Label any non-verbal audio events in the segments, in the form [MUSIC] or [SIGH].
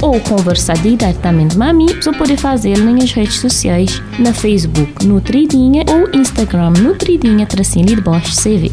ou conversar diretamente com a você pode fazer nas redes sociais, na Facebook Nutridinha ou Instagram Nutridinha Tracinho de Bosch CV.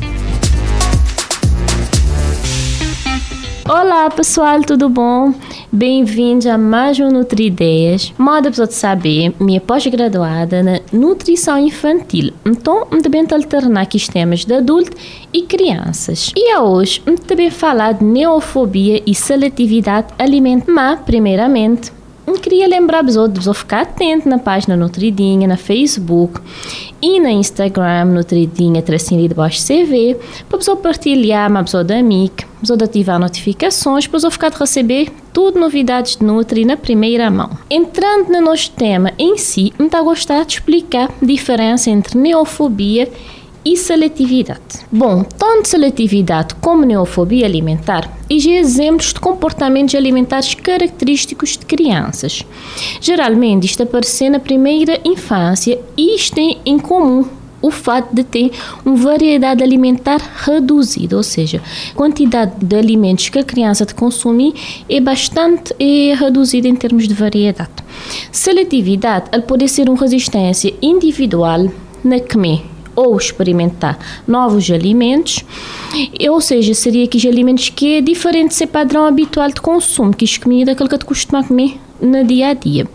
Olá pessoal, tudo bom? Bem-vindos a mais um Nutri-Ideias. Moda para saber, minha pós-graduada na nutrição infantil. Então, também alternar aqui os temas de adulto e crianças. E hoje, também falar de neofobia e seletividade alimentar. Mas, primeiramente, queria lembrar outros a ficar atento na página Nutridinha, na Facebook e na Instagram Nutridinha tracinho de baixo CV, para pessoa partilhar uma pessoa da amiga, pessoa ativar notificações, para pessoa ficar de receber tudo novidades de Nutri na primeira mão. Entrando no nosso tema em si, eu estou a gostar de explicar a diferença entre neofobia e e seletividade. Bom, tanto seletividade como neofobia alimentar e exemplos de comportamentos alimentares característicos de crianças. Geralmente isto aparece na primeira infância e isto tem em comum o fato de ter uma variedade alimentar reduzida, ou seja, a quantidade de alimentos que a criança consumir é bastante é reduzida em termos de variedade. Seletividade ela pode ser uma resistência individual na comer ou experimentar novos alimentos, ou seja, seria aqueles alimentos que é diferente de ser padrão habitual de consumo, que é comida aquilo que tu costuma comer no dia a dia.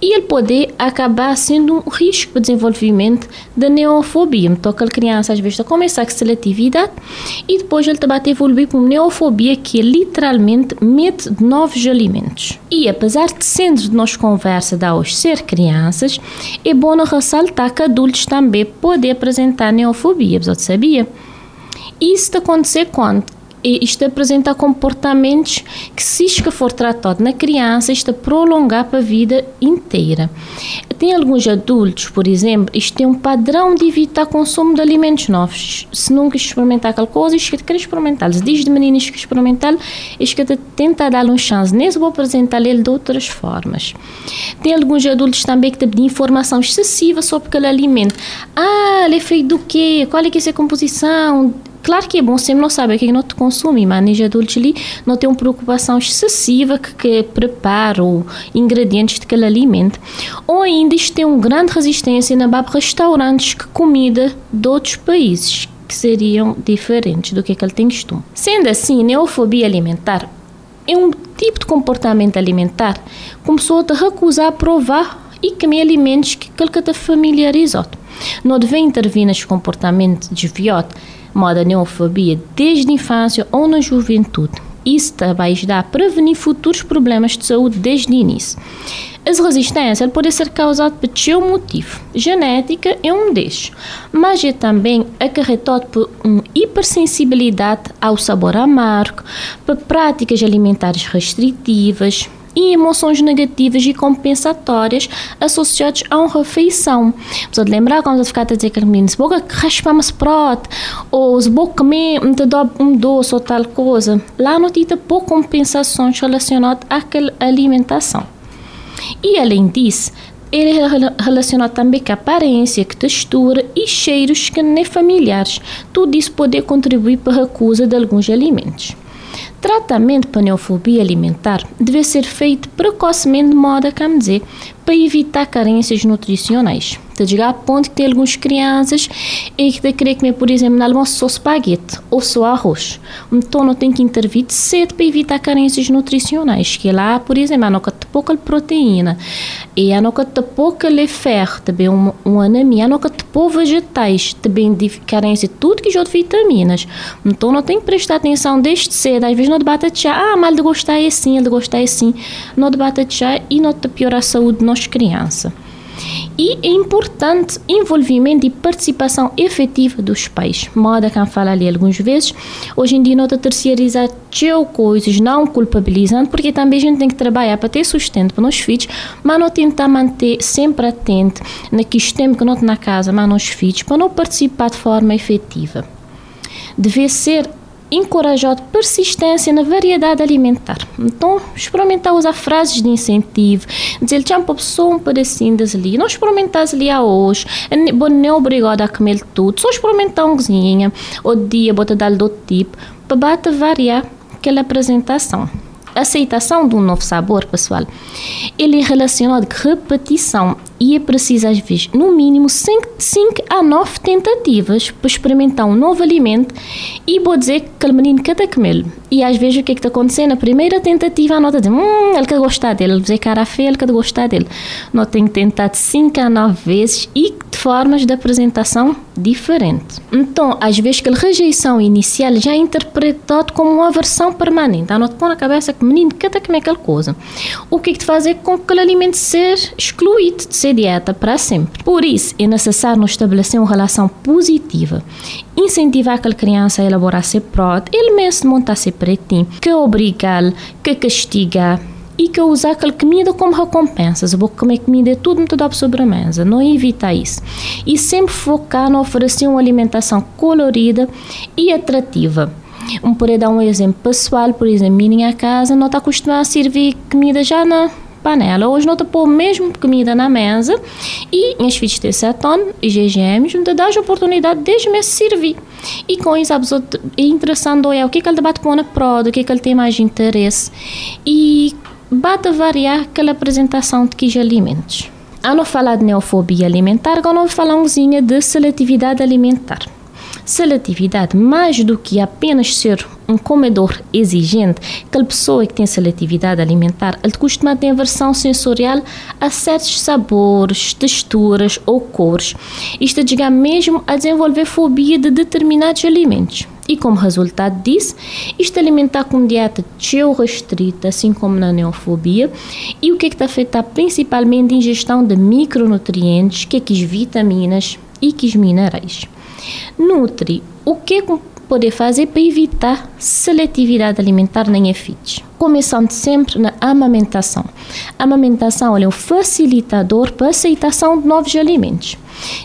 E ele pode acabar sendo um risco para o desenvolvimento da neofobia. Então, aquela criança às vezes está a seletividade e depois ele também evoluir para uma neofobia que é literalmente medo de novos alimentos. E apesar de sendo de nós conversa da hoje ser crianças, é bom ressaltar que adultos também podem apresentar neofobia. Você sabia? Isso acontecer quando isto apresenta comportamentos que, se isto for tratado na criança, isto prolongar para a vida inteira. Tem alguns adultos, por exemplo, isto tem um padrão de evitar consumo de alimentos novos. Se nunca experimentar aquela coisa, isto quer experimentar. Se diz de meninos que experimentar, isto que tenta dar-lhe uma chance. Nem se vou apresentar ele de outras formas. Tem alguns adultos também que têm informação excessiva sobre aquele alimento. Ah, ele é feito do quê? Qual é que é a composição? Claro que é bom sempre não saber o que é não te consome, mas os adultos ali não têm uma preocupação excessiva que, que preparo ingredientes daquele alimento. Ou ainda isto tem uma grande resistência na bab restaurantes que comida de outros países que seriam diferentes do que, que ele tem costume. Sendo assim, neofobia alimentar é um tipo de comportamento alimentar começou a recusar provar e comer alimentos que ele está familiarizado. Não deve intervir neste comportamento desviado moda neofobia desde a infância ou na juventude. Isso vai ajudar a prevenir futuros problemas de saúde desde o início. As resistências podem ser causadas por seu motivo. Genética é um destes, mas é também acarretado por uma hipersensibilidade ao sabor amargo, por práticas alimentares restritivas, e emoções negativas e compensatórias associadas a uma refeição. De lembrar quando ficar a dizer que menino, se boca raspamos prote, ou se boca comer um doce ou tal coisa, lá não tem pouco compensações relacionadas àquela alimentação. E além disso, ele é relacionado também com a aparência, com textura e cheiros que nem familiares. Tudo isso pode contribuir para a recusa de alguns alimentos. Tratamento para neofobia alimentar deve ser feito precocemente de modo a, dizer, para evitar carências nutricionais. Te chegar a ponto que tem algumas crianças e que querer comer, por exemplo, almoço só espaguete ou só arroz. Então, não tem que intervir cedo para evitar carências nutricionais, que lá, por exemplo, a não pouca proteína e a não tem pouca ferro, também uma, uma anemia, a não tem pouco vegetais, também carência de tudo que já de vitaminas. Então, não tem que prestar atenção desde cedo. Às vezes, não debate já, ah, mas ele gostar é assim, ele gostar é assim. Não debate já e não piora a saúde de nossa criança. E é importante envolvimento e participação efetiva dos pais. Moda que fala ali algumas vezes. Hoje em dia, nota terceirizar coisas, não culpabilizando, porque também a gente tem que trabalhar para ter sustento para os filhos, mas não tentar manter sempre atento naqueles tempos que não na casa, mas nos filhos, para não participar de forma efetiva. Deve ser encorajado persistência na variedade alimentar. Então, experimentar usar frases de incentivo, dizer que uma pessoa um pedacinho ali, não experimentar ali a hoje, não é obrigado a comer tudo, só experimentar um cozinha, o dia, bota dar do tipo, para variar aquela apresentação. Aceitação de um novo sabor, pessoal, ele é relacionado com repetição e é preciso, às vezes, no mínimo 5 a 9 tentativas para experimentar um novo alimento e vou dizer que aquele menino quer comer. E às vezes o que é que está acontecendo? Na primeira tentativa, a nota diz: Hum, ele quer gostar dele, ele dizer cara feia, ele quer gostar dele. Nós temos tentado 5 a 9 vezes e de formas de apresentação diferentes. Então, às vezes, aquela rejeição inicial já é interpretado como uma aversão permanente. A nota põe na cabeça que menino quer comer aquela coisa. O que é que te fazer com que aquele alimento ser excluído de dieta para sempre? Por isso, é necessário estabelecer uma relação positiva incentivar aquela criança a elaborar seu próprio, ele mesmo montar seu pretinho, que obrigar, que castigar e que usar aquela comida como recompensa. Se vou comer comida, é tudo muito dá sobre a mesa. Não evita isso. E sempre focar no oferecer uma alimentação colorida e atrativa. Um, por dar um exemplo pessoal, por exemplo, minha casa não está acostumada a servir comida já na panela. Hoje não te pôr mesmo comida na mesa e as filhas de cetone e GGMs, não dás a oportunidade de me servir. E com isso, é interessante é o que, é que ele debate pôr na prova, o que, é que ele tem mais interesse. E bate variar aquela apresentação de que alimentos. A não falar de neofobia alimentar, agora não falar um de seletividade alimentar. Seletividade, mais do que apenas ser um comedor exigente, aquela pessoa que tem seletividade alimentar, ele costuma ter aversão sensorial a certos sabores, texturas ou cores. Isto chega mesmo a desenvolver fobia de determinados alimentos. E como resultado disso, isto alimentar com dieta restrita, assim como na neofobia, e o que é que está afetar principalmente a ingestão de micronutrientes, que é que vitaminas e que minerais. Nutri, o que poder fazer para evitar seletividade alimentar nem efeitos. Começando sempre na amamentação. A amamentação é um facilitador para a aceitação de novos alimentos,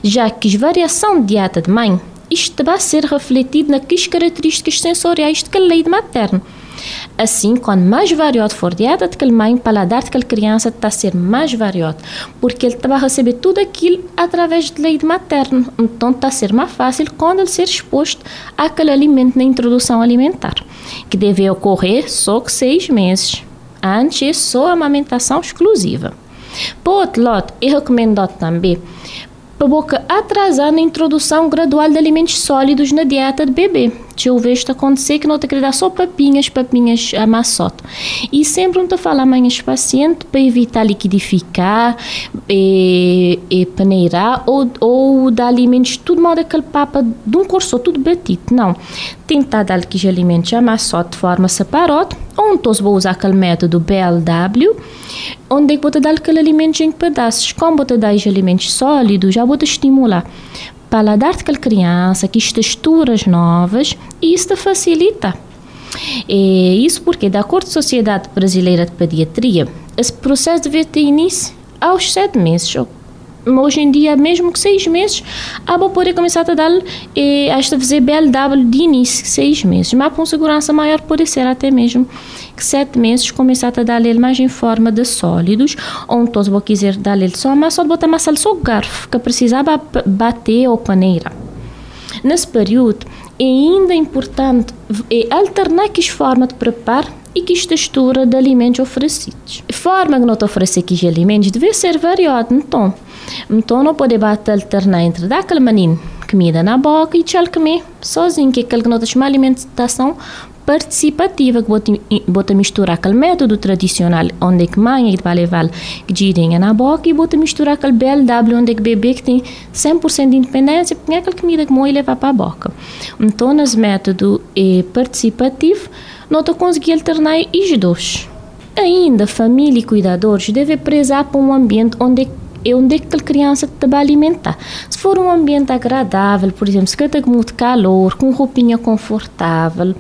já que a variação de dieta de mãe isto vai ser refletido nas características sensoriais de cada leite materno Assim, quanto mais variado for dieta daquele mãe, o paladar daquela criança está a ser mais variado, porque ele vai receber tudo aquilo através do leite materno. Então, está a ser mais fácil quando ele ser exposto àquele alimento na introdução alimentar, que deve ocorrer só que seis meses. Antes, é só amamentação exclusiva. Por outro lado, eu recomendo também para boca atrasar na introdução gradual de alimentos sólidos na dieta de bebê. Se eu vejo isto acontecer, que não te querer dar só papinhas, papinhas a massoto. E sempre não te falar amanhã paciente para evitar liquidificar, e, e peneirar ou, ou dar alimentos tudo mal daquele papa de um corso tudo batido. Não. Tentar dar aqueles alimentos a massoto de forma separada, ou então vou usar aquele método BLW, onde é que vou dar aquele alimento em pedaços. Como vou dar os alimentos sólidos, já vou estimular paladar daquela criança, que texturas novas, e isso facilita. E isso porque, da acordo com a Sociedade Brasileira de Pediatria, esse processo deve ter início aos sete meses, hoje em dia, mesmo que seis meses, a vou poder começar a dar e a fazer BLW de início, seis meses. Mas com segurança maior pode ser até mesmo que sete meses começar a dar ele mais em forma de sólidos, ou então vou quiser dar ele só, mas só botar mais só garfo, que precisava bater ou paneira. Nesse período, é ainda importante é alternar que forma de preparo e que textura de alimentos oferecidos. A forma que nós oferecemos que alimentos deve ser variada, então. Então não pode bater alternar entre daquele menino comida na boca e tchau comer sozinho, que é aquele que nós alimentação participativa, que bota misturar aquele método tradicional, onde que mãe vai levar que girinha na boca e bota misturar aquele BLW, onde que bebê que tem 100% de independência, porque é aquela comida que mãe leva para a boca. Então, nesse método é participativo, não conseguir alternar os dois. Ainda, família e cuidadores devem prezar para um ambiente onde é onde é que a criança te alimentar. Se for um ambiente agradável, por exemplo, se tem muito calor, com roupinha confortável,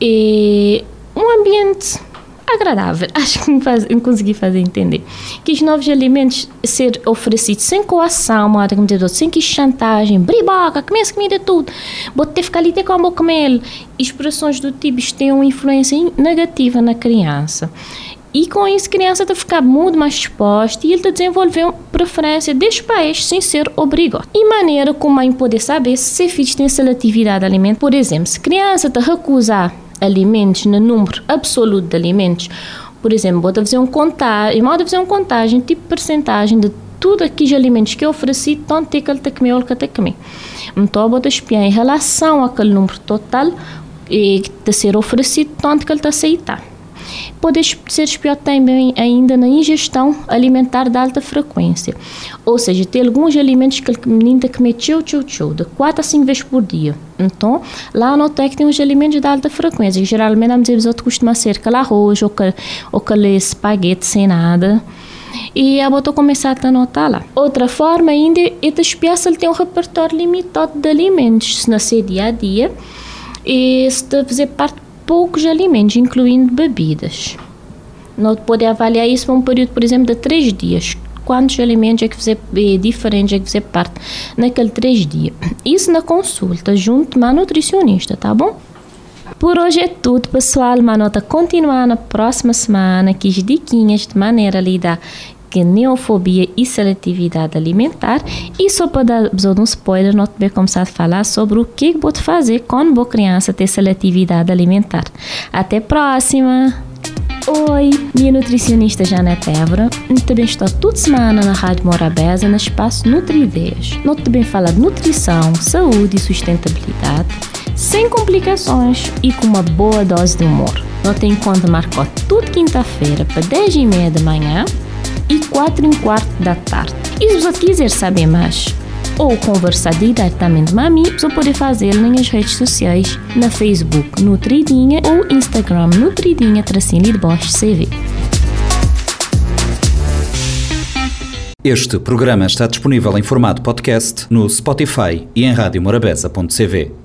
e um ambiente agradável. [LAUGHS] Acho que me, faz, me consegui fazer entender. Que os novos alimentos ser oferecidos sem coação, como sem que chantagem, briboca, começa comida tudo, botar ficar ali até com a boca mel. Expressões do tipo têm uma influência negativa na criança. E com isso, a criança está ficar muito mais exposta e ele está desenvolvendo preferência deste país sem ser obrigado. E maneira como a mãe poder saber se filho tem seletividade alimentar. Por exemplo, se a criança está recusar alimentos, no número absoluto de alimentos. Por exemplo, vou fazer um contagem, vou fazer um contagem, tipo percentagem de tudo aqueles alimentos que eu ofereci, tanto que ele tem que comer ou que tem que comer. Então, vou espiar em relação àquele número total e que está ser oferecido, tanto que ele está aceitar. Pode ser espiado também ainda na ingestão alimentar de alta frequência. Ou seja, tem alguns alimentos que o menino tem que comer tchau, tchau, de 4 a 5 vezes por dia. Então, lá no TEC tem uns alimentos de alta frequência, que geralmente, às vezes, costuma ser aquele arroz ou aquele, espaguete sem nada e a botou começar a anotar lá. Outra forma ainda é espiar se ele tem um repertório limitado de alimentos, se na seu dia a dia, e se fazer parte poucos alimentos, incluindo bebidas. Nós pode avaliar isso por um período, por exemplo, de três dias. Quantos alimentos é que você é diferente é que você parte naquele três dias? Isso na consulta junto com a nutricionista, tá bom? Por hoje é tudo, pessoal. Uma nota continuar na próxima semana, que as diquinhas de maneira a lidar que neofobia e seletividade alimentar. E só para dar um spoiler, nós vamos começar a falar sobre o que pode fazer quando a criança tem seletividade alimentar. Até próxima! Oi, minha nutricionista Janete. Eu também estou toda semana na Rádio Morabeza, no espaço Nutri-Ideias. Nós também fala de nutrição, saúde e sustentabilidade, sem complicações e com uma boa dose de humor. Nós tem conta marcou tudo quinta-feira para 10 e meia da manhã e 4 e quarto da tarde. E se você quiser saber mais ou conversar diretamente com mim, você pode fazer nas redes sociais, na Facebook Nutridinha ou Instagram Nutridinha Tracinho de Bosch CV. Este programa está disponível em formato podcast no Spotify e em radiomorabeza.cv.